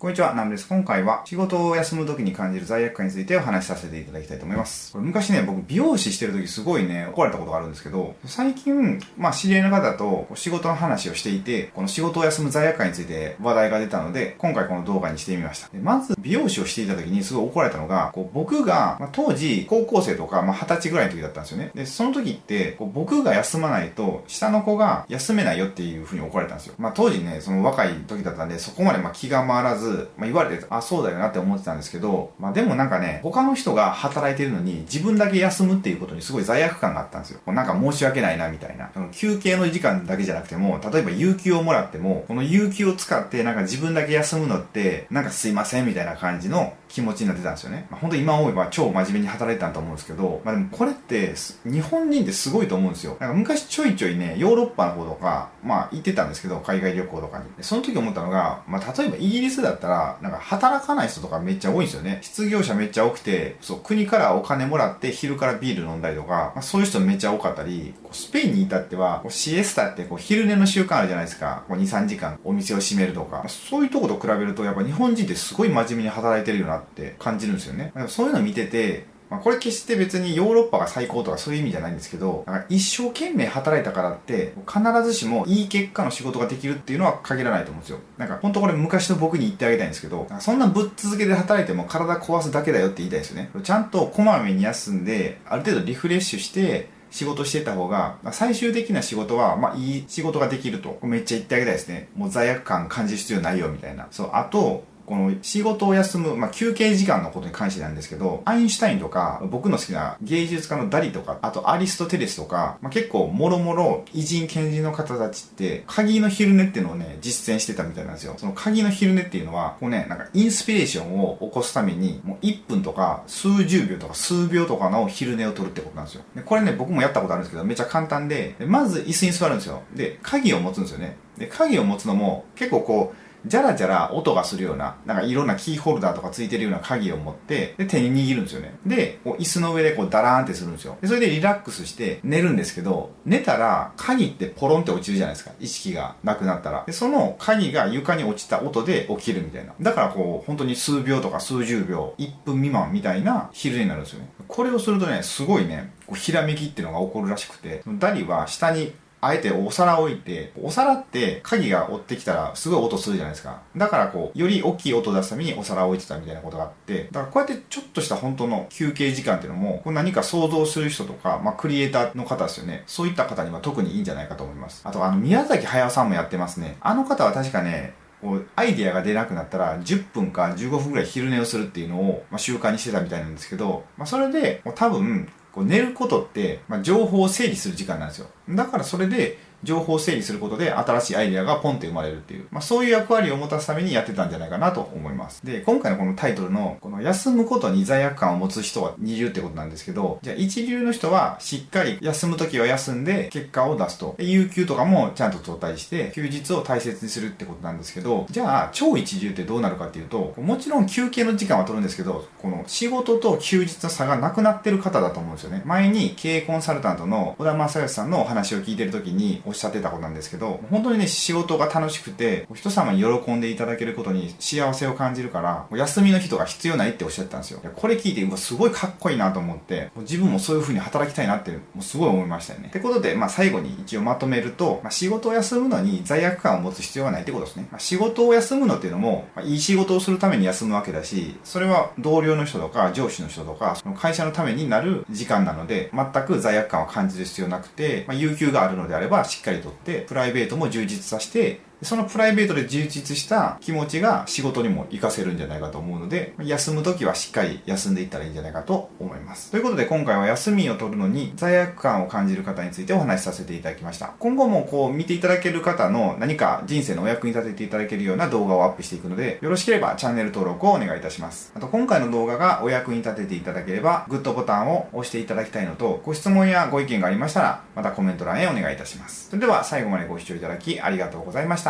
こんにちは、ナムです。今回は仕事を休む時に感じる罪悪感についてお話しさせていただきたいと思います。これ昔ね、僕美容師してる時すごいね、怒られたことがあるんですけど、最近、まあ知り合いの方と仕事の話をしていて、この仕事を休む罪悪感について話題が出たので、今回この動画にしてみました。まず、美容師をしていた時にすごい怒られたのが、こう僕が、まあ、当時高校生とか、まあ、20歳ぐらいの時だったんですよね。で、その時って、こう僕が休まないと、下の子が休めないよっていうふうに怒られたんですよ。まあ当時ね、その若い時だったんで、そこまでま気が回らず、まあ、言われてあ、そうだよなって思ってたんですけど、まあでもなんかね、他の人が働いてるのに自分だけ休むっていうことにすごい罪悪感があったんですよ。なんか申し訳ないなみたいな。休憩の時間だけじゃなくても、例えば有給をもらっても、この有給を使ってなんか自分だけ休むのって、なんかすいませんみたいな感じの気持ちになってたんですよね。まあ、本当今思えば超真面目に働いてたんと思うんですけど、まあでもこれって日本人ってすごいと思うんですよ。なんか昔ちょいちょいね、ヨーロッパの方とか、まあ行ってたんですけど、海外旅行とかに。その時思ったのが、まあ例えばイギリスだったら、なんか働かない人とかめっちゃ多いんですよね。失業者めっちゃ多くて、そう、国からお金もらって昼からビール飲んだりとか、まあ、そういう人めっちゃ多かったり、こうスペインに至っては、こうシエスタってこう昼寝の習慣あるじゃないですか。こう2、3時間お店を閉めるとか。そういうとこと比べると、やっぱ日本人ってすごい真面目に働いてるよなって感じるんですよね。そういうの見てて、まあ、これ決して別にヨーロッパが最高とかそういう意味じゃないんですけど、なんか一生懸命働いたからって、必ずしもいい結果の仕事ができるっていうのは限らないと思うんですよ。なんか本当これ昔の僕に言ってあげたいんですけど、そんなぶっ続けで働いても体壊すだけだよって言いたいですよね。ちゃんとこまめに休んで、ある程度リフレッシュして、仕事してた方が、最終的な仕事は、まあ、いい仕事ができると、めっちゃ言ってあげたいですね。もう罪悪感感じる必要ないよ、みたいな。そう、あと、この仕事を休む、まあ、休憩時間のことに関してなんですけど、アインシュタインとか、僕の好きな芸術家のダリとか、あとアリストテレスとか、まあ、結構もろもろ偉人賢人の方たちって、鍵の昼寝っていうのをね、実践してたみたいなんですよ。その鍵の昼寝っていうのは、こうね、なんかインスピレーションを起こすために、もう1分とか数十秒とか数秒とかの昼寝を取るってことなんですよ。でこれね、僕もやったことあるんですけど、めっちゃ簡単で、まず椅子に座るんですよ。で、鍵を持つんですよね。で、鍵を持つのも結構こう、じゃらじゃら音がするような、なんかいろんなキーホルダーとかついてるような鍵を持って、で、手に握るんですよね。で、こう椅子の上でこうダラーンってするんですよ。で、それでリラックスして寝るんですけど、寝たら鍵ってポロンって落ちるじゃないですか。意識がなくなったら。で、その鍵が床に落ちた音で起きるみたいな。だからこう、本当に数秒とか数十秒、1分未満みたいな昼寝になるんですよね。これをするとね、すごいね、こうひらめきっていうのが起こるらしくて、ダリは下にあえてお皿置いて、お皿って鍵が追ってきたらすごい音するじゃないですか。だからこう、より大きい音出すためにお皿置いてたみたいなことがあって、だからこうやってちょっとした本当の休憩時間っていうのも、こう何か想像する人とか、まあクリエイターの方ですよね。そういった方には特にいいんじゃないかと思います。あとあの、宮崎駿さんもやってますね。あの方は確かね、こうアイディアが出なくなったら10分か15分ぐらい昼寝をするっていうのを、まあ、習慣にしてたみたいなんですけど、まあ、それで多分こう寝ることって、まあ、情報を整理する時間なんですよ。だからそれで情報整理することで新しいアイデアがポンって生まれるっていう、まあ、そういう役割を持たすためにやってたんじゃないかなと思います。で、今回のこのタイトルの、この休むことに罪悪感を持つ人は二流ってことなんですけど、じゃあ一流の人はしっかり休む時は休んで結果を出すと。有給とかもちゃんと相対して、休日を大切にするってことなんですけど、じゃあ超一流ってどうなるかっていうと、もちろん休憩の時間は取るんですけど、この仕事と休日の差がなくなってる方だと思うんですよね。前に経営コンサルタントの小田正義さんのお話を聞いてる時におっしゃってたことなんですけど、本当にね、仕事が楽しくて、人様に喜んでいただけることに幸せを感じるから、休みの日とか必要ないっておっしゃったんですよ。これ聞いて、うわ、すごいかっこいいなと思って、自分もそういう風に働きたいなって、もうすごい思いましたよね。ってことで、まあ最後に一応まとめると、まあ、仕事を休むのに罪悪感を持つ必要がないってことですね。まあ、仕事を休むのっていうのも、まあ、いい仕事をするために休むわけだし、それは同僚の人とか上司の人とか、その会社のためになる時間なので、全く罪悪感を感じる必要なくて、まあ、有給があるのであればしっかりとって、プライベートも充実させてそのプライベートで充実した気持ちが仕事にも活かせるんじゃないかと思うので、休む時はしっかり休んでいったらいいんじゃないかと思います。ということで今回は休みを取るのに罪悪感を感じる方についてお話しさせていただきました。今後もこう見ていただける方の何か人生のお役に立てていただけるような動画をアップしていくので、よろしければチャンネル登録をお願いいたします。あと今回の動画がお役に立てていただければ、グッドボタンを押していただきたいのと、ご質問やご意見がありましたら、またコメント欄へお願いいたします。それでは最後までご視聴いただきありがとうございました。